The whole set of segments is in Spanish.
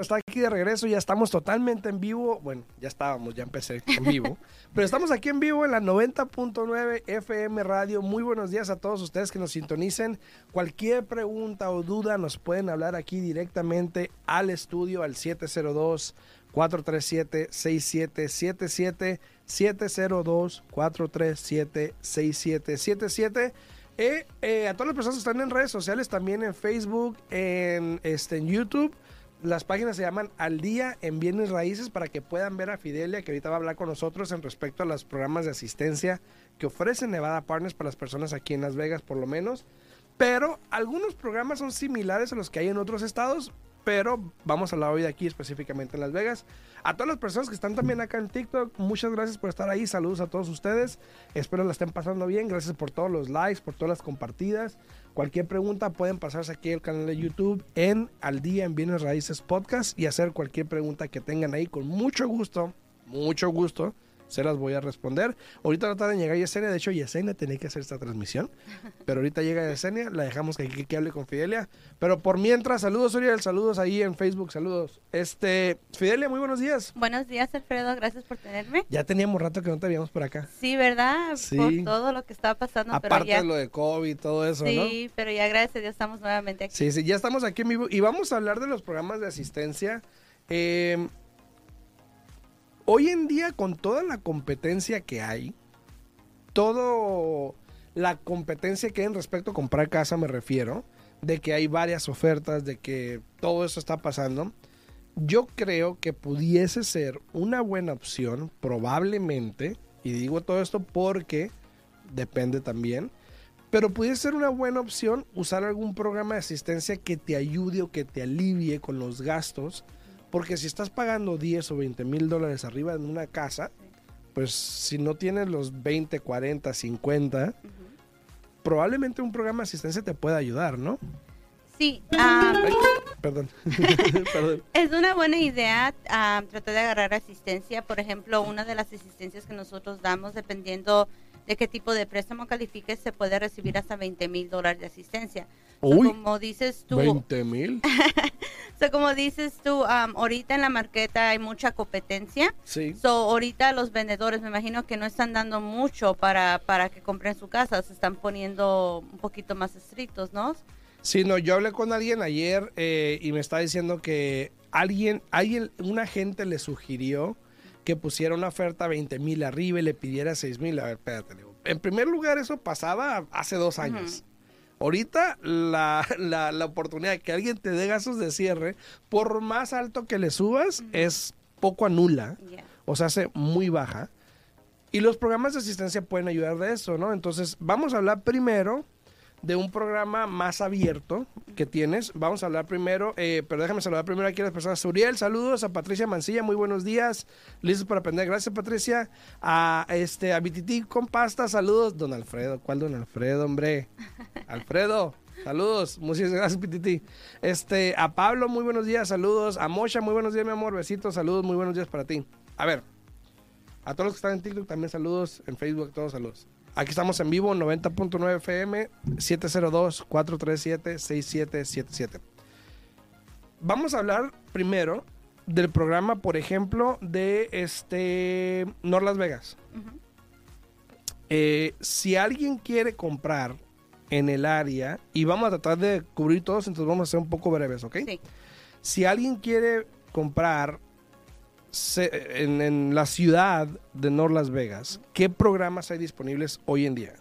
Está aquí de regreso, ya estamos totalmente en vivo. Bueno, ya estábamos, ya empecé en vivo. pero estamos aquí en vivo en la 90.9 FM Radio. Muy buenos días a todos ustedes que nos sintonicen. Cualquier pregunta o duda nos pueden hablar aquí directamente al estudio al 702 437 6777 702 437 6777 eh, eh, a todas las personas que están en redes sociales, también en Facebook, en, este, en YouTube. Las páginas se llaman Al Día en Bienes Raíces para que puedan ver a Fidelia, que ahorita va a hablar con nosotros en respecto a los programas de asistencia que ofrece Nevada Partners para las personas aquí en Las Vegas, por lo menos. Pero algunos programas son similares a los que hay en otros estados, pero vamos a hablar hoy de aquí específicamente en Las Vegas. A todas las personas que están también acá en TikTok, muchas gracias por estar ahí. Saludos a todos ustedes. Espero la estén pasando bien. Gracias por todos los likes, por todas las compartidas. Cualquier pregunta pueden pasarse aquí al canal de YouTube en Al Día en Bienes Raíces Podcast y hacer cualquier pregunta que tengan ahí con mucho gusto, mucho gusto se las voy a responder. Ahorita no tarda en llegar Yesenia, de hecho Yesenia tenía que hacer esta transmisión, pero ahorita llega Yesenia, la dejamos que, que, que hable con Fidelia. Pero por mientras, saludos Uriel, saludos ahí en Facebook, saludos. Este, Fidelia, muy buenos días. Buenos días Alfredo, gracias por tenerme. Ya teníamos rato que no te veíamos por acá. Sí, ¿verdad? Sí. Por todo lo que estaba pasando. Aparte pero ya... de lo de COVID, todo eso, ¿no? Sí, pero ya gracias a Dios estamos nuevamente aquí. Sí, sí, ya estamos aquí en vivo y vamos a hablar de los programas de asistencia. Eh, hoy en día, con toda la competencia que hay, todo la competencia que hay en respecto a comprar casa, me refiero, de que hay varias ofertas, de que todo eso está pasando, yo creo que pudiese ser una buena opción, probablemente, y digo todo esto porque depende también, pero pudiese ser una buena opción usar algún programa de asistencia que te ayude o que te alivie con los gastos porque si estás pagando 10 o 20 mil dólares arriba en una casa, pues si no tienes los 20, 40, 50, uh -huh. probablemente un programa de asistencia te pueda ayudar, ¿no? Sí. Um, Ay, perdón. perdón. Es una buena idea um, tratar de agarrar asistencia. Por ejemplo, una de las asistencias que nosotros damos, dependiendo de qué tipo de préstamo califiques, se puede recibir hasta 20 mil dólares de asistencia. Uy, so, como dices tú, 20 mil. so, como dices tú, um, ahorita en la marqueta hay mucha competencia. Sí. So, ahorita los vendedores, me imagino que no están dando mucho para, para que compren su casa, se están poniendo un poquito más estrictos, ¿no? Sí, no, yo hablé con alguien ayer eh, y me está diciendo que alguien, alguien, un agente le sugirió que pusiera una oferta 20 mil arriba y le pidiera 6 mil. A ver, espérate. En primer lugar, eso pasaba hace dos años. Uh -huh. Ahorita la, la, la, oportunidad de que alguien te dé gastos de cierre, por más alto que le subas, es poco anula. Yeah. O sea, hace muy baja. Y los programas de asistencia pueden ayudar de eso, ¿no? Entonces, vamos a hablar primero de un programa más abierto que tienes. Vamos a hablar primero, eh, pero déjame saludar primero aquí a las personas. Uriel, saludos a Patricia Mancilla, muy buenos días. Listos para aprender. Gracias, Patricia. A este a BTT con pasta, saludos. Don Alfredo, ¿cuál Don Alfredo, hombre? Alfredo. Saludos, muchas gracias, PTT. Este, a Pablo, muy buenos días, saludos. A Mocha, muy buenos días, mi amor, besitos, saludos, muy buenos días para ti. A ver, a todos los que están en TikTok también saludos, en Facebook todos saludos. Aquí estamos en vivo, 90.9 FM, 702-437-6777. Vamos a hablar primero del programa, por ejemplo, de este North Las Vegas. Uh -huh. eh, si alguien quiere comprar en el área, y vamos a tratar de cubrir todos, entonces vamos a ser un poco breves, ¿ok? Sí. Si alguien quiere comprar en, en, la ciudad de North Las Vegas, ¿qué programas hay disponibles hoy en día?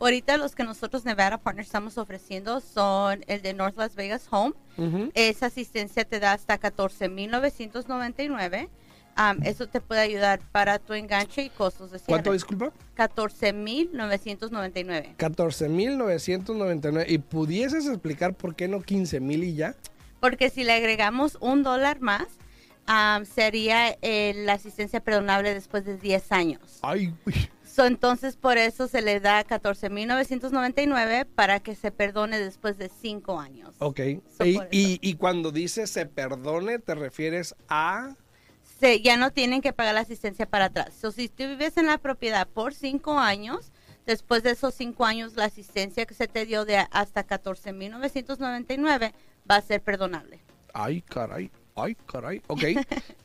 Ahorita los que nosotros Nevada Partners estamos ofreciendo son el de North Las Vegas Home. Uh -huh. Esa asistencia te da hasta 14.999. Um, eso te puede ayudar para tu enganche y costos de cierre. ¿Cuánto, disculpa? 14.999. 14.999. ¿Y pudieses explicar por qué no 15.000 y ya? Porque si le agregamos un dólar más, um, sería eh, la asistencia perdonable después de 10 años. Ay, uy. So, entonces, por eso se le da 14.999 para que se perdone después de 5 años. Ok. So, y, y, y, cuando dices se perdone, ¿te refieres a...? Se, ya no tienen que pagar la asistencia para atrás. So, si tú vives en la propiedad por 5 años, Después de esos cinco años, la asistencia que se te dio de hasta 14.999 va a ser perdonable. Ay, caray. Ay, caray. Ok.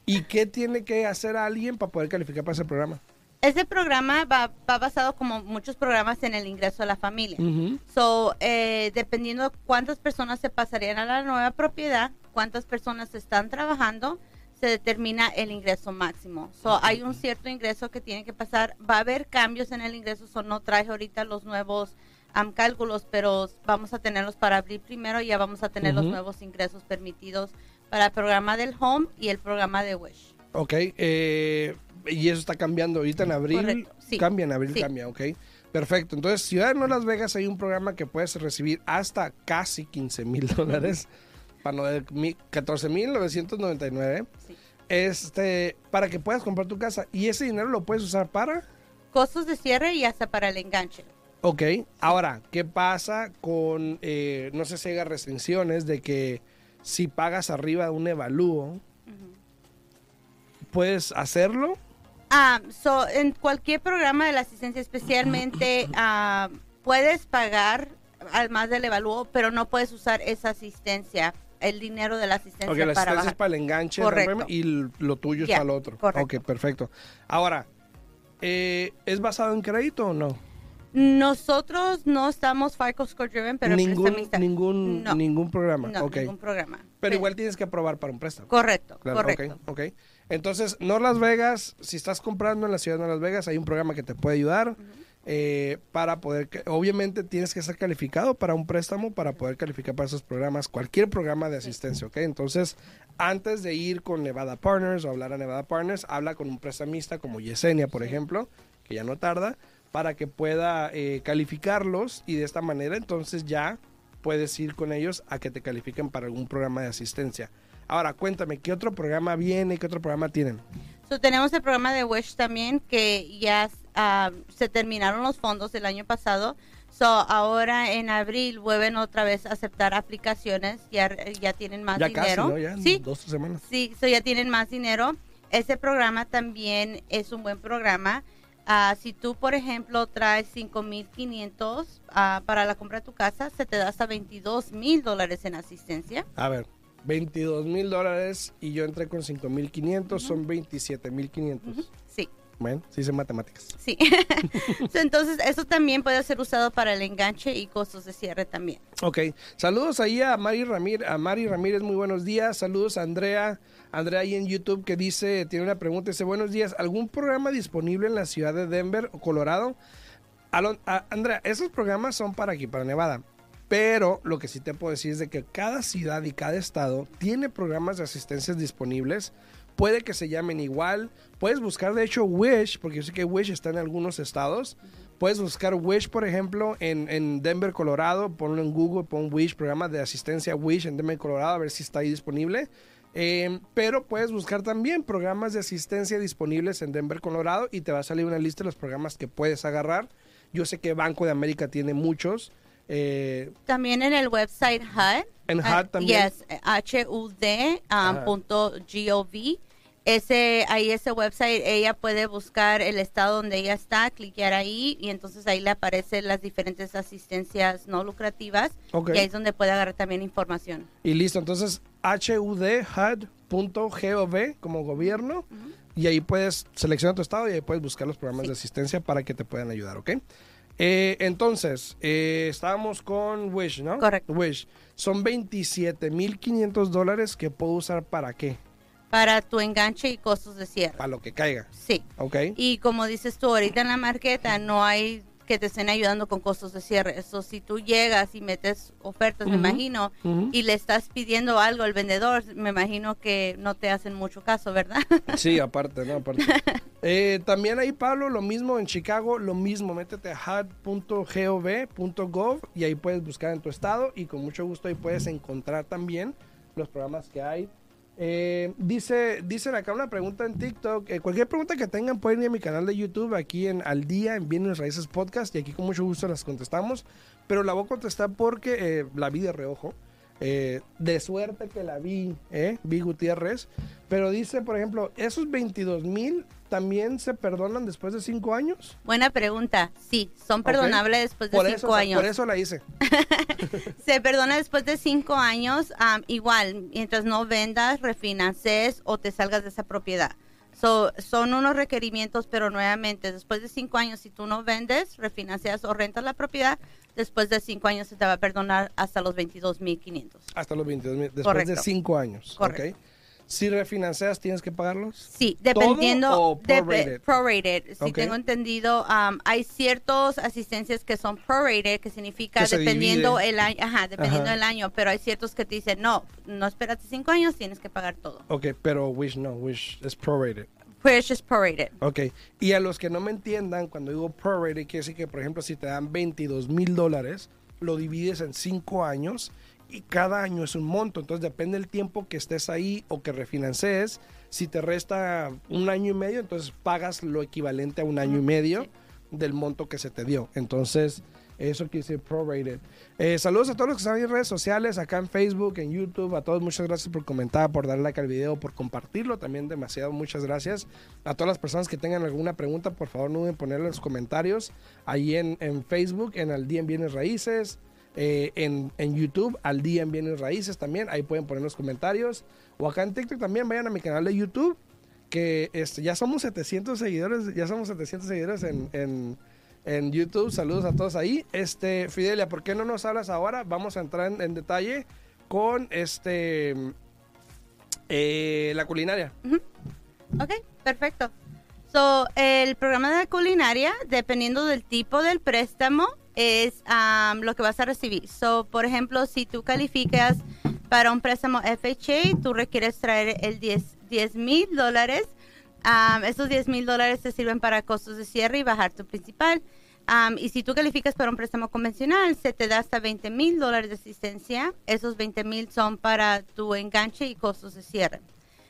¿Y qué tiene que hacer alguien para poder calificar para ese programa? Ese programa va, va basado como muchos programas en el ingreso a la familia. So, eh, dependiendo de cuántas personas se pasarían a la nueva propiedad, cuántas personas están trabajando, se determina el ingreso máximo. So, hay un cierto ingreso que tiene que pasar. Va a haber cambios en el ingreso. So, no traje ahorita los nuevos am, cálculos, pero vamos a tenerlos para abrir primero. y Ya vamos a tener los nuevos ingresos permitidos para el programa del Home y el programa de Wish. Ok. eh, y eso está cambiando ahorita en abril. Correcto, sí. Cambia en abril, Sí. cambia, ok. Perfecto. Entonces, Ciudad de Las Vegas hay un programa que puedes recibir hasta casi 15 mil dólares. Para no de- mi- 14 mil 999. Sí. Este, para que puedas comprar tu casa. Y ese dinero lo puedes usar para. Costos de cierre y hasta para el enganche. Ok, ahora, ¿qué pasa con, eh, no sé si haya restricciones de que si pagas arriba de un evalúo, puedes hacerlo? Ah, so, en cualquier programa de la asistencia, especialmente, ah, puedes pagar además del evalúo, pero no puedes usar esa asistencia, el dinero de la asistencia Ok, la para asistencia es para el enganche Correcto. y lo tuyo es para el otro. correcto. Ok, perfecto. Ahora, eh, ¿es basado en crédito o no? Nosotros no estamos FICO score driven, pero ningún, ningún, no, ningún programa. no, ningún programa. Pero igual tienes que aprobar para un préstamo. Correcto, Claro, correcto. ok, ok. Entonces, North Las Vegas, si estás comprando en la ciudad de Las Vegas, hay un programa que te puede ayudar eh, para poder, obviamente tienes que ser calificado para un préstamo para poder calificar para esos programas, cualquier programa de asistencia, ¿ok? Entonces, antes de ir con Nevada Partners o hablar a Nevada Partners, habla con un prestamista como Yesenia, por ejemplo, que ya no tarda, para que pueda eh, calificarlos y de esta manera entonces ya puedes ir con ellos a que te califiquen para algún programa de asistencia. Ahora, cuéntame, ¿qué otro programa viene? ¿Qué otro programa tienen? So, tenemos el programa de Wish también, que ya ah, se terminaron los fondos el año pasado. So, ahora en abril vuelven otra vez a aceptar aplicaciones, ya, ya tienen más ya dinero. casi, ¿no? Ya en sí, dos semanas. sí, so ya tienen más dinero. Ese programa también es un buen programa. Ah, si tú, por ejemplo, traes 5.500 ah, para la compra de tu casa, se te da hasta 22 mil dólares en asistencia. A ver, 22 mil dólares y yo entré con 5 mil 500, son 27 mil 500. Sí. Bueno, sí hice matemáticas. Sí. Entonces, eso también puede ser usado para el enganche y costos de cierre también. Ok, saludos ahí a Mari Ramírez, a Mari Ramírez, muy buenos días. Saludos a Andrea, Andrea ahí en YouTube que dice, tiene una pregunta, dice, buenos días, ¿algún programa disponible en la ciudad de Denver o Colorado? Alon- a- Andrea, esos programas son para aquí, para Nevada. Pero lo que sí te puedo decir es de que cada ciudad y cada estado tiene programas de asistencia disponibles. Puede que se llamen igual. Puedes buscar, de hecho, Wish, porque yo sé que Wish está en algunos estados. Puedes buscar Wish, por ejemplo, en, en Denver, Colorado. Ponlo en Google, pon Wish, programa de asistencia Wish en Denver, Colorado, a ver si está ahí disponible. Eh, pero puedes buscar también programas de asistencia disponibles en Denver, Colorado, y te va a salir una lista de los programas que puedes agarrar. Yo sé que Banco de América tiene muchos. Eh, También en el website HUD. En ah, HUD también. Yes, H-U-D um, Ajá. punto G-O-V. Ese, ahí ese website, ella puede buscar el estado donde ella está, cliquear ahí y entonces ahí le aparecen las diferentes asistencias no lucrativas Ok. y ahí es donde puede agarrar también información. Y listo, entonces hudhud.gov como gobierno y ahí puedes seleccionar tu estado y ahí puedes buscar los programas Sí. de asistencia para que te puedan ayudar, ¿ok? Eh, entonces, eh, estábamos con Wish, ¿no? Correcto. Wish. Son 27.500 dólares que puedo usar para qué? Para tu enganche y costos de cierre. Para lo que caiga, Sí. ¿ok? Y como dices tú, ahorita en la marqueta no hay que te estén ayudando con costos de cierre. Eso si tú llegas y metes ofertas, me Ujú, imagino, ujú. y le estás pidiendo algo al vendedor, me imagino que no te hacen mucho caso, ¿verdad? Sí, aparte, ¿no? Aparte. Eh, también ahí, Pablo, lo mismo en Chicago, lo mismo. Métete a hud.gov.gov y ahí puedes buscar en tu estado y con mucho gusto ahí puedes encontrar también los programas que hay. Eh, dice, dicen acá una pregunta en TikTok. eh, cualquier pregunta que tengan pueden ir a mi canal de YouTube aquí en Al Día, en Bienes Raíces Podcast y aquí con mucho gusto las contestamos. Pero la voy a contestar porque eh, la vi de reojo. Eh, de suerte que la vi, ¿eh? Vi Gutiérrez. Pero dice, por ejemplo, esos 22 mil también se perdonan después de cinco años. Buena pregunta. Sí, son perdonables después de cinco años. Por eso la hice. se perdona después de cinco años, igual, mientras no vendas, refinances o te salgas de esa propiedad. Son unos requerimientos, pero nuevamente, después de cinco años, si tú no vendes, refinancias o rentas la propiedad, después de cinco años se te va a perdonar hasta los 22.500. Hasta los 22.000, después de cinco años. Correcto. Si refinancias, ¿tienes que pagarlos? Sí, dependiendo. prorated? prorated. Si tengo entendido, um, hay ciertas asistencias que son prorated, que significa dependiendo el año, ajá, dependiendo del año, pero hay ciertos que te dicen, no, no espérate cinco años, tienes que pagar todo. Ok, pero Wish no, Wish es prorated. Wish es prorated. Ok, y a los que no me entiendan, cuando digo prorated, quiere decir que, por ejemplo, si te dan 22 mil dólares, lo divides en cinco años y cada año es un monto, entonces depende del tiempo que estés ahí o que refinances. Si te resta un año y medio, entonces pagas lo equivalente a un año y medio del monto que se te dio. Entonces, eso quiere decir prorated. Eh, saludos a todos los que están en redes sociales, acá en Facebook, en YouTube. A todos, muchas gracias por comentar, por darle like al video, por compartirlo. También demasiado, muchas gracias. A todas las personas que tengan alguna pregunta, por favor, no duden ponerle en los comentarios. Ahí en, en Facebook, en el día en Bienes Raíces. Eh, en, YouTube, al día en Bienes Raíces también, ahí pueden poner los comentarios. O acá en TikTok también, vayan a mi canal de YouTube, que este, ya somos 700 seguidores, ya somos 700 seguidores en, en, YouTube. Saludos a todos ahí. Este, Fidelia, ¿por qué no nos hablas ahora? Vamos a entrar en, detalle con este eh, la culinaria. Ok, perfecto. So, el programa de culinaria, dependiendo del tipo del préstamo, es lo que vas a recibir. So, por ejemplo, si tú calificas para un préstamo FHA, tú requieres traer el 10 mil dólares. esos 10 mil dólares te sirven para costos de cierre y bajar tu principal. y si tú calificas para un préstamo convencional, se te da hasta 20 mil dólares de asistencia. Esos 20 mil son para tu enganche y costos de cierre.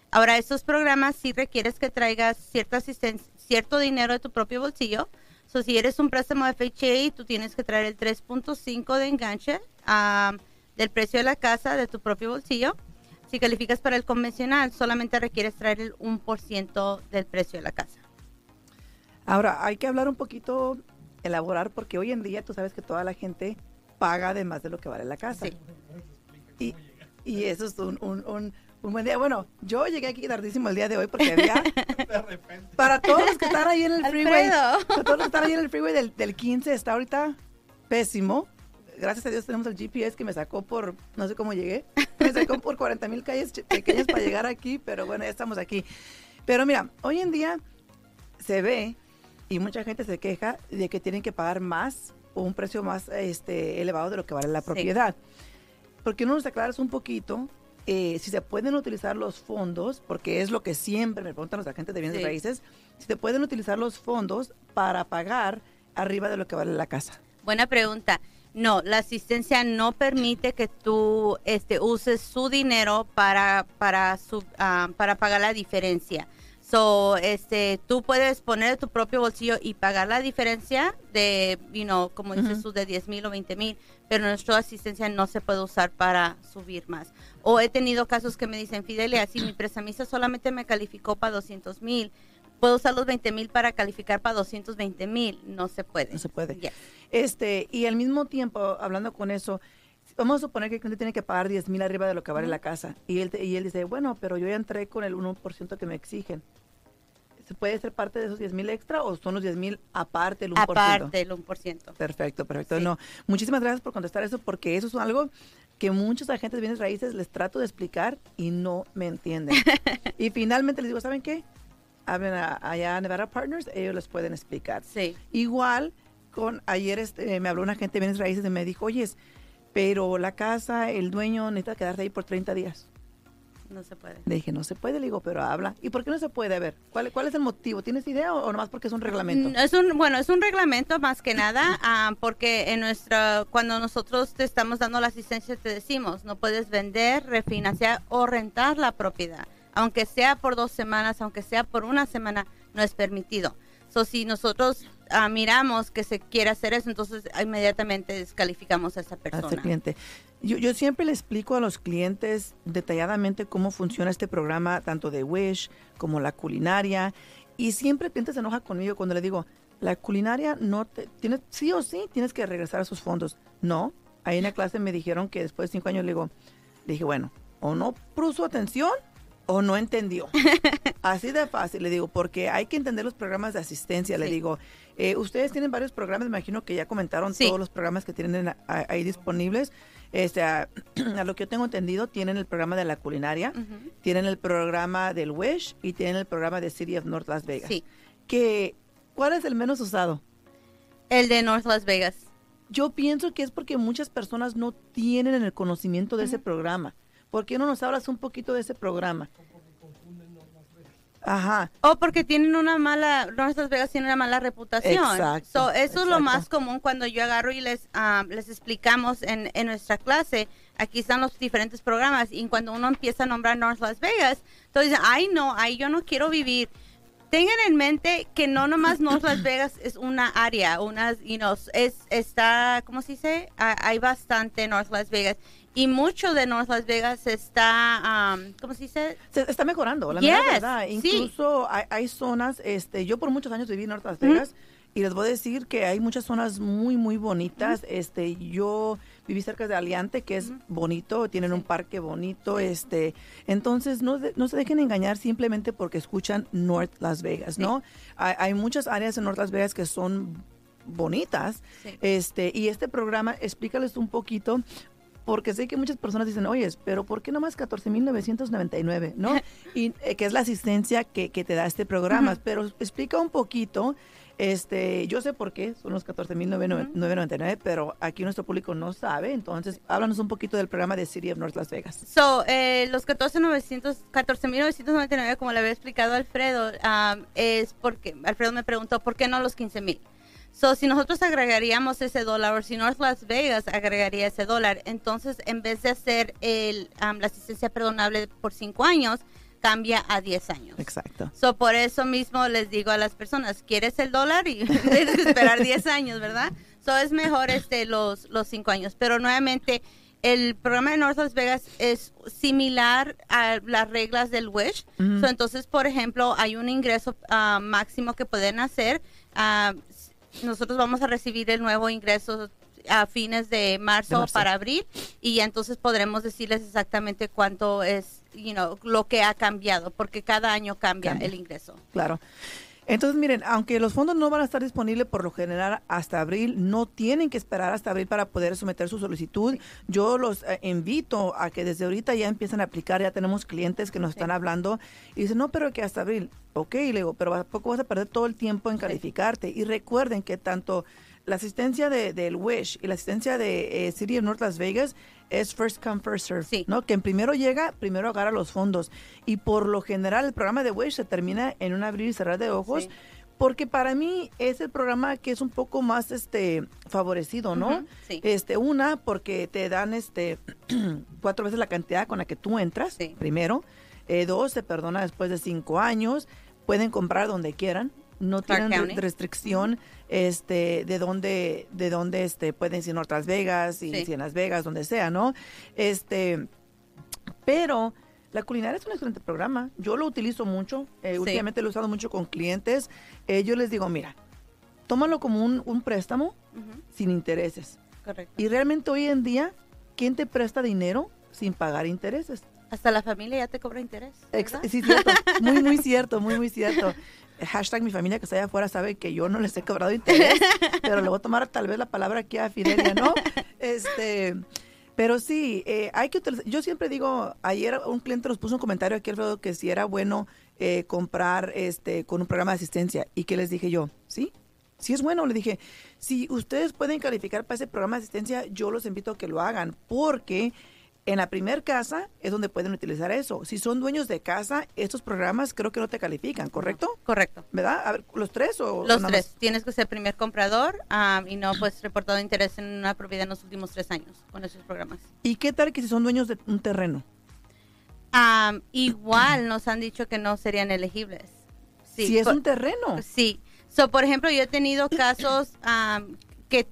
Ahora, estos programas sí requieres que traigas cierta asistencia, cierto dinero de tu propio bolsillo So, si eres un préstamo FHA, tú tienes que traer el 3.5 de enganche del precio de la casa de tu propio bolsillo. Si calificas para el convencional, solamente requieres traer el 1% del precio de la casa. Ahora, hay que hablar un poquito, elaborar, porque hoy en día tú sabes que toda la gente paga además de lo que vale la casa. Sí. Y, eso es un, un buen día. Bueno, yo llegué aquí tardísimo el día de hoy porque había. para todos los que están ahí en el freeway. Para todos los que están ahí en el freeway del, del 15, está ahorita pésimo. Gracias a Dios tenemos el GPS que me sacó por, no sé cómo llegué, me sacó por 40 mil calles pequeñas para llegar aquí, pero bueno, ya estamos aquí. Pero mira, hoy en día se ve y mucha gente se queja de que tienen que pagar más o un precio más este, elevado de lo que vale la propiedad. Porque no nos aclaras un poquito eh, si se pueden utilizar los fondos, porque es lo que siempre me preguntan los agentes de bienes raíces, si se pueden utilizar los fondos para pagar arriba de lo que vale la casa. Buena pregunta. No, la asistencia no permite que tú este, uses su dinero para, para, su, ah, para pagar la diferencia. So, este, tú puedes poner tu propio bolsillo y pagar la diferencia de, you know, como dices tú, de 10 mil o 20 mil, pero nuestra asistencia no se puede usar para subir más. O he tenido casos que me dicen, Fidelia, si mi prestamista solamente me calificó para 200 mil, puedo usar los 20 mil para calificar para 220 mil. No se puede. No se puede. Este, y al mismo tiempo, hablando con eso, vamos a suponer que el cliente tiene que pagar 10 mil arriba de lo que vale la casa. Y él, y él dice, bueno, pero yo ya entré con el 1% que me exigen. ¿Se puede ser parte de esos 10 mil extra o son los 10 mil aparte el 1%? Aparte el 1%. Perfecto, perfecto. No, muchísimas gracias por contestar eso porque eso es algo que muchos agentes de bienes raíces les trato de explicar y no me entienden. y finalmente les digo, ¿saben qué? Hablen allá a Nevada Partners, ellos les pueden explicar. Sí. Igual, con ayer este, me habló un agente de bienes raíces y me dijo, oye, pero la casa, el dueño necesita quedarse ahí por 30 días. No se puede. Le dije, no se puede, le digo, pero habla. ¿Y por qué no se puede? A ver, ¿cuál, cuál es el motivo? ¿Tienes idea o, nomás porque es un reglamento? Mm, es un, bueno, es un reglamento más que nada, ah, porque en nuestra, cuando nosotros te estamos dando la asistencia, te decimos, no puedes vender, refinanciar o rentar la propiedad. Aunque sea por dos semanas, aunque sea por una semana, no es permitido. So, si nosotros ah, miramos que se quiere hacer eso, entonces inmediatamente descalificamos a esa a persona. ese cliente. Yo, yo siempre le explico a los clientes detalladamente cómo funciona este programa, tanto de Wish como la culinaria. Y siempre el cliente se enoja conmigo cuando le digo, la culinaria no te, tienes, sí o sí tienes que regresar a sus fondos. No, ahí en la clase me dijeron que después de cinco años le digo, le dije, bueno, o no puso atención o no entendió. Así de fácil, le digo, porque hay que entender los programas de asistencia. Le digo, eh, ustedes tienen varios programas, me imagino que ya comentaron Sí. todos los programas que tienen ahí disponibles. Este, a, a lo que yo tengo entendido, tienen el programa de la culinaria, tienen el programa del Wish y tienen el programa de City of North Las Vegas. Sí, Que, ¿Cuál es el menos usado? el de North Las Vegas. Yo pienso que es porque muchas personas no tienen el conocimiento de ese programa. ¿Por qué no nos hablas un poquito de ese programa? Ajá, O porque tienen una mala, North Las Vegas tiene una mala reputación. Exacto, So, eso es lo exacto. más común cuando yo agarro y les, ah, les explicamos en, en nuestra clase. Aquí están los diferentes programas y cuando uno empieza a nombrar North Las Vegas, entonces ay no, ahí yo no quiero vivir. Tengan en mente que no nomás North Las Vegas es una área, una, you know, es, está, ¿cómo se dice? Ah, hay bastante North Las Vegas y mucho de North Las Vegas está, um, ¿cómo se dice? se está mejorando, la Yes, verdad. sí. Incluso hay, hay zonas, este, yo por muchos años viví en North Las Vegas y les voy a decir que hay muchas zonas muy, muy bonitas. Este, yo viví cerca de Aliante, que es bonito, tienen un parque bonito, este, entonces no, de- no se dejen engañar simplemente porque escuchan North Las Vegas, ¿no? Hay, hay muchas áreas en North Las Vegas que son bonitas, Sí. este, y este programa, explícales un poquito porque sé que muchas personas dicen, oye, pero ¿por qué nomás 14.999? ¿No? Y eh, que es la asistencia que, que te da este programa. Pero explica un poquito, este, yo sé por qué son los 14.999, pero aquí nuestro público no sabe. Entonces, háblanos un poquito del programa de City of North Las Vegas. So, eh, los 14,900 14.999, como le había explicado Alfredo, um, es porque Alfredo me preguntó por qué no los 15,000. So, si nosotros agregaríamos ese dólar, o si North Las Vegas agregaría ese dólar, entonces en vez de hacer el, um, la asistencia perdonable por 5 años, cambia a 10 años. Exacto. So, por eso mismo les digo a las personas, ¿quieres el dólar? Y tienes que esperar 10 años, ¿verdad? So, es mejor este, los, los 5 años. Pero nuevamente, el programa de North Las Vegas es similar a las reglas del WISH. So, entonces, por ejemplo, hay un ingreso ah, máximo que pueden hacer. S- nosotros vamos a recibir el nuevo ingreso a fines de marzo, De marzo. para abril y entonces podremos decirles exactamente cuánto es, you know, lo que ha cambiado, porque cada año cambia, Cambia. el ingreso. Claro. Entonces, miren, aunque los fondos no van a estar disponibles por lo general hasta abril, no tienen que esperar hasta abril para poder someter su solicitud. Yo los eh, invito a que desde ahorita ya empiecen a aplicar. Ya tenemos clientes que nos Sí. están hablando y dicen, no, pero que hasta abril. Ok, le digo, pero ¿a poco vas a perder todo el tiempo en calificarte? Y recuerden que tanto la asistencia de, del WISH y la asistencia de eh, City of North Las Vegas es first come, first serve, Sí. ¿no? Que primero llega, primero agarra los fondos. Y por lo general el programa de WISH se termina en un abrir y cerrar de ojos. Sí. Porque para mí es el programa que es un poco más este favorecido, ¿no? Sí. Este, una, porque te dan este cuatro veces la cantidad con la que tú entras, primero. Eh, dos, se perdona después de cinco años. Pueden comprar donde quieran. No Clark tienen County. restricción este, de dónde, de dónde este, pueden ir en Otras Vegas y Sí. si en Las Vegas, donde sea, ¿no? Este, pero la culinaria es un excelente programa. Yo lo utilizo mucho. eh, Sí. Últimamente lo he usado mucho con clientes. Eh, yo les digo, mira, tómalo como un, un préstamo sin intereses. correcto. Y realmente hoy en día, ¿quién te presta dinero sin pagar intereses? Hasta la familia ya te cobra interés. Ex- sí, cierto. Muy, muy cierto, muy, muy cierto. Hashtag mi familia que está allá afuera sabe que yo no les he cobrado interés, pero le voy a tomar tal vez la palabra aquí a Fidelia, ¿no? Este, pero sí, eh, hay que utilizar. Yo siempre digo, ayer un cliente nos puso un comentario aquí, Alfredo, que si era bueno eh, comprar este con un programa de asistencia. ¿Y que les dije yo? Sí, sí es bueno. Le dije, si ustedes pueden calificar para ese programa de asistencia, yo los invito a que lo hagan, porque en la primer casa es donde pueden utilizar eso. Si son dueños de casa, estos programas creo que no te califican, ¿correcto? Correcto. ¿Verdad? A ver, ¿los tres o Los tres. más? Tienes que ser primer comprador am, y no pues reportado interés en una propiedad en los últimos tres años con esos programas. ¿Y qué tal que si son dueños de un terreno? Am, igual nos han dicho que no serían elegibles. Sí, si es por- un terreno. Sí. So, por ejemplo, yo he tenido casos um, que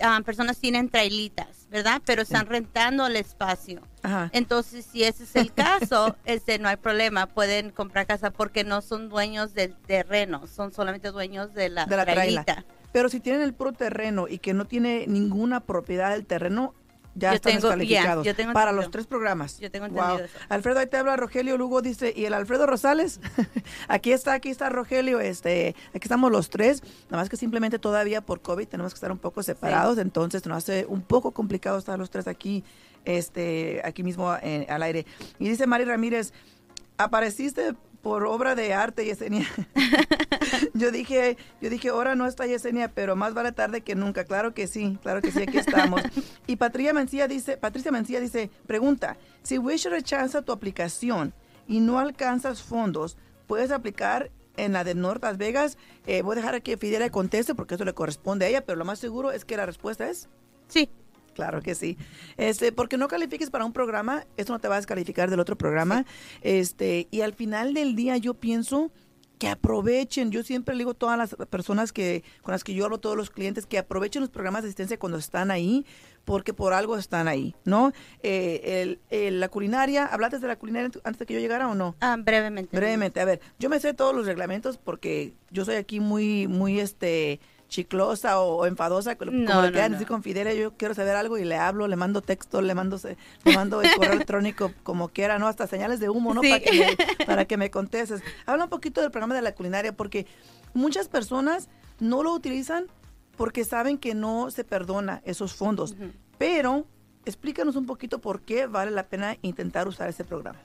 um, personas tienen trailitas, ¿verdad? Pero están rentando el espacio. Ajá. Entonces, si ese es el caso, este no hay problema, pueden comprar casa porque no son dueños del terreno, son solamente dueños de la, De la traila. trailita. Pero si tienen el puro terreno y que no tiene ninguna propiedad del terreno, ya Yo están tengo- descalificados ya, yo tengo para los tres programas. Yo tengo entendido Wow. eso. Alfredo, ahí te habla Rogelio Lugo, dice, ¿y el Alfredo Rosales? aquí está, aquí está Rogelio, este, aquí estamos los tres, nada más que simplemente todavía por COVID tenemos que estar un poco separados, entonces nos hace un poco complicado estar los tres aquí, este, aquí mismo en- al aire. Y dice Mari Ramírez, apareciste por obra de arte, Yesenia. yo dije, yo dije, ahora no está Yesenia, pero más vale tarde que nunca. Claro que sí, claro que sí, aquí estamos. y Patricia Mencía dice, Patricia Mencía dice, pregunta, si Wish rechaza tu aplicación y no alcanzas fondos, ¿puedes aplicar en la de North Las Vegas? Eh, voy a dejar que Fidela conteste porque eso le corresponde a ella, pero lo más seguro es que la respuesta es Sí, Claro que sí. Este, porque no califiques para un programa, eso no te va a descalificar del otro programa. Este, y al final del día yo pienso que aprovechen, yo siempre le digo a todas las personas que con las que yo hablo, todos los clientes, que aprovechen los programas de asistencia cuando están ahí, porque por algo están ahí, ¿no? Eh, el- el- la culinaria, ¿hablaste de la culinaria antes de que yo llegara o no? ah, brevemente. Brevemente, a ver, yo me sé todos los reglamentos porque yo soy aquí muy, muy, este, chiclosa o, enfadosa, como No, le no, quieran no. decir con Fidelia, yo quiero saber algo y le hablo, le mando texto, le mando, le mando el correo electrónico como quiera, ¿no? Hasta señales de humo, ¿no? Sí. Para, que me, para que me contestes. Habla un poquito del programa de la culinaria porque muchas personas no lo utilizan porque saben que no se perdona esos fondos, pero explícanos un poquito por qué vale la pena intentar usar ese programa.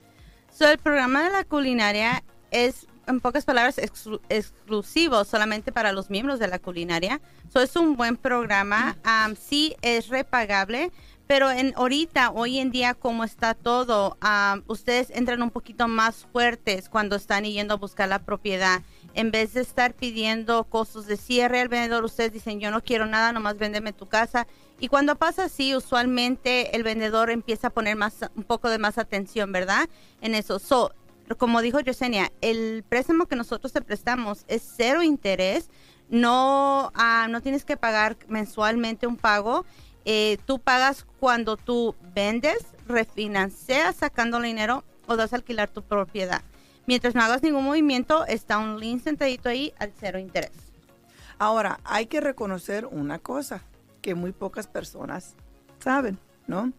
So, el programa de la culinaria es, en pocas palabras, exclu- exclusivo solamente para los miembros de la culinaria. So, es un buen programa. Am, sí es repagable, pero en ahorita, hoy en día, como está todo, am, ustedes entran un poquito más fuertes cuando están yendo a buscar la propiedad. En vez de estar pidiendo costos de cierre al vendedor, ustedes dicen, yo no quiero nada, nomás véndeme tu casa. Y cuando pasa así, usualmente el vendedor empieza a poner más, un poco de más atención, ¿verdad? En eso. So, como dijo Yesenia, el préstamo que nosotros te prestamos es cero interés. No, ah, no tienes que pagar mensualmente un pago. Eh, tú pagas cuando tú vendes, refinancias sacando dinero o das alquilar tu propiedad. Mientras no hagas ningún movimiento, está un link sentadito ahí al cero interés. Ahora, hay que reconocer una cosa que muy pocas personas saben, ¿no?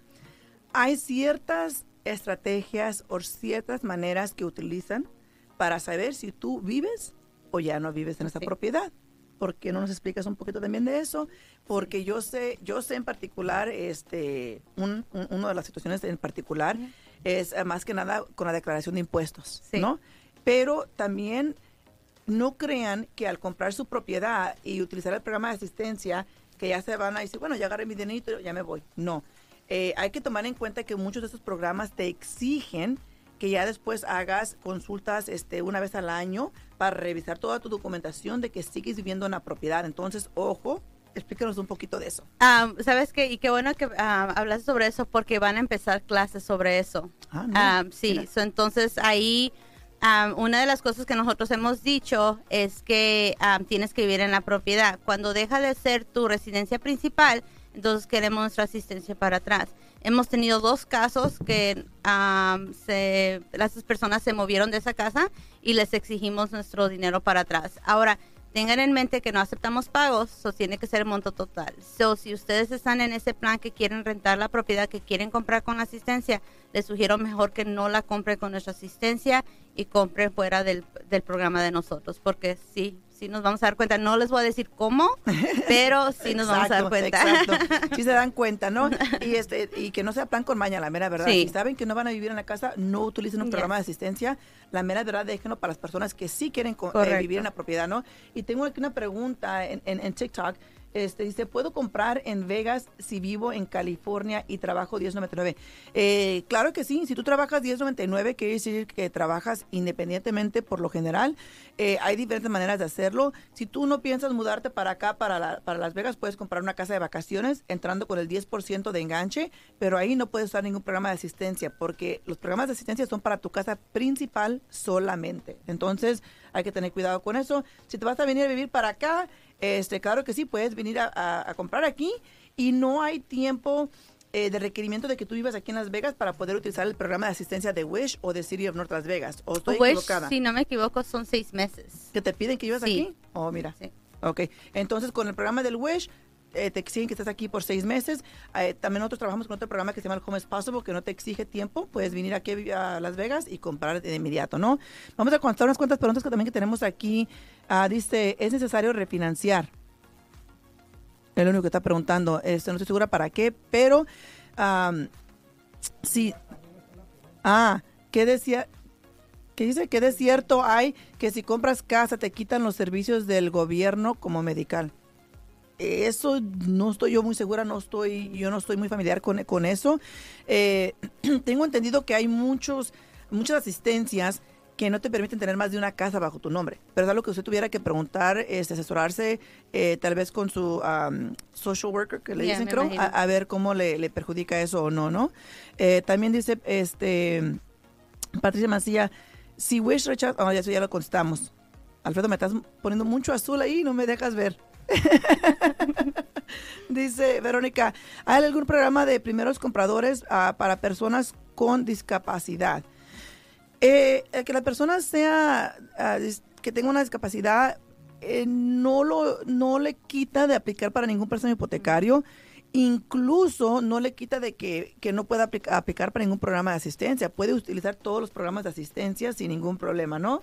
Hay ciertas estrategias o ciertas maneras que utilizan para saber si tú vives o ya no vives en esa Sí. propiedad. ¿Por qué no nos explicas un poquito también de eso? Porque yo sé, yo sé en particular, este, un, un- una de las situaciones en particular es eh, más que nada con la declaración de impuestos. ¿no? Pero también no crean que al comprar su propiedad y utilizar el programa de asistencia, que ya se van a decir, bueno, ya agarré mi dinerito, ya me voy. No. Eh, hay que tomar en cuenta que muchos de estos programas te exigen que ya después hagas consultas este, una vez al año para revisar toda tu documentación de que sigues viviendo en la propiedad. Entonces, ojo, explícanos un poquito de eso. Ah, ¿Sabes qué? Y qué bueno que ah, hablas sobre eso porque van a empezar clases sobre eso. Ah, mira, Ah, sí, mira. so, entonces ahí ah, una de las cosas que nosotros hemos dicho es que tienes que vivir en la propiedad. Cuando deja de ser tu residencia principal, entonces queremos nuestra asistencia para atrás. Hemos tenido dos casos que ah, se, las personas se movieron de esa casa y les exigimos nuestro dinero para atrás. Ahora, tengan en mente que no aceptamos pagos, so tiene que ser el monto total. So, si ustedes están en ese plan que quieren rentar la propiedad, que quieren comprar con asistencia, les sugiero mejor que no la compre con nuestra asistencia y compre fuera del programa de nosotros, porque sí, sí nos vamos a dar cuenta. No les voy a decir cómo, pero sí nos vamos a dar cuenta. Exacto. Sí se dan cuenta, ¿no? Y este y que no sea plan con maña, la mera verdad. Sí. Si saben que no van a vivir en la casa, no utilicen un Yes. programa de asistencia. La mera verdad, déjenlo para las personas que sí quieren eh, vivir en la propiedad, ¿no? Y tengo aquí una pregunta en, en- en TikTok Este, dice, ¿puedo comprar en Vegas si vivo en California y trabajo 10.99? Eh, claro que sí, si tú trabajas 10.99, quiere decir que trabajas independientemente por lo general. Eh, hay diferentes maneras de hacerlo. Si tú no piensas mudarte para acá, para, para Las Vegas, puedes comprar una casa de vacaciones entrando con el 10% de enganche, pero ahí no puedes usar ningún programa de asistencia porque los programas de asistencia son para tu casa principal solamente. Entonces, hay que tener cuidado con eso. Si te vas a venir a vivir para acá, este, claro que sí, puedes venir a, comprar aquí y no hay tiempo eh, de requerimiento de que tú vivas aquí en Las Vegas para poder utilizar el programa de asistencia de Wish o de City of North Las Vegas. ¿O estoy Wish, si no me equivoco, son seis meses. ¿Que te piden que vivas aquí? Oh, mira. Sí. Ok, entonces con el programa del Wish eh, te exigen que estés aquí por seis meses. Eh, también nosotros trabajamos con otro programa que se llama el Home Possible, que no te exige tiempo. Puedes venir aquí a Las Vegas y comprar de inmediato, ¿no? Vamos a contar unas cuantas preguntas que también que tenemos aquí. Ah, dice, ¿es necesario refinanciar? Es lo único que está preguntando. Este, no estoy segura para qué, pero sí. Ah, ¿qué decía? que dice que de cierto hay que si compras casa te quitan los servicios del gobierno como medical eso no estoy yo muy segura, no estoy, yo no estoy muy familiar con, con eso. Eh, tengo entendido que hay muchos, muchas asistencias que no te permiten tener más de una casa bajo tu nombre. Pero es algo que usted tuviera que preguntar, este, asesorarse eh, tal vez con su social worker, que le dicen, creo, a, ver cómo le, perjudica eso o no, ¿no? Eh, también dice, este, Patricia Macía, si Wish rechaza, oh, ya, ya lo contestamos. Alfredo, me estás poniendo mucho azul ahí, no me dejas ver. Dice Verónica, ¿hay algún programa de primeros compradores ah, para personas con discapacidad? Eh, que la persona sea, ah, que tenga una discapacidad, eh, no, lo, no le quita de aplicar para ningún préstamo hipotecario. Incluso no le quita de que, no pueda aplicar, para ningún programa de asistencia. Puede utilizar todos los programas de asistencia sin ningún problema, ¿no?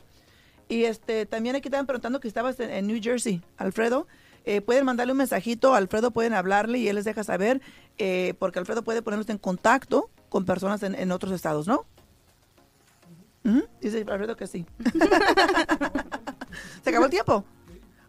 Y este también aquí estaban preguntando que estabas en New Jersey, Alfredo. Eh, pueden mandarle un mensajito a Alfredo, pueden hablarle y él les deja saber, eh, porque Alfredo puede ponerlos en contacto con personas en, otros estados, ¿no? Dice Alfredo que sí. ¿Se acabó el tiempo?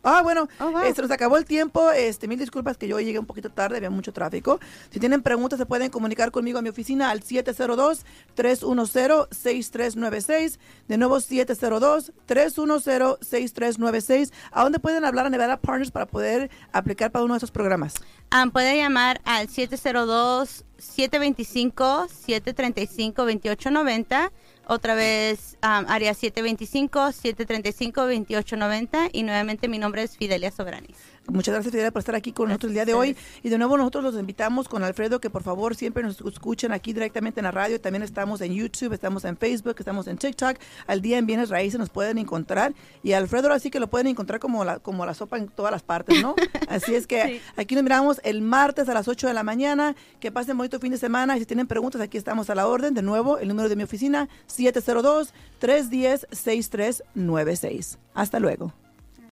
Ah, bueno, oh, se nos acabó el tiempo. Este, mil disculpas que yo llegué un poquito tarde, había mucho tráfico. Si tienen preguntas, se pueden comunicar conmigo a mi oficina al 702-310-6396. De nuevo, 702-310-6396. ¿A dónde pueden hablar a Nevada Partners para poder aplicar para uno de esos programas? Um, puede llamar al 702-725-735-2890 otra vez, área 725-735-2890 y nuevamente mi nombre es Fidelia Sobranis. Muchas gracias, Fidelia, por estar aquí con nosotros el día de hoy. Y de nuevo, nosotros los invitamos con Alfredo que por favor siempre nos escuchen aquí directamente en la radio. También estamos en YouTube, estamos en Facebook, estamos en TikTok. Al día en Bienes Raíces nos pueden encontrar. Y Alfredo ahora sí que lo pueden encontrar como la, como la sopa en todas las partes, ¿no? Así es que aquí nos miramos el martes a las 8 de la mañana. Que pasen bonito fin de semana. Y si tienen preguntas, aquí estamos a la orden. De nuevo, el número de mi oficina, 702-310-6396. Hasta luego.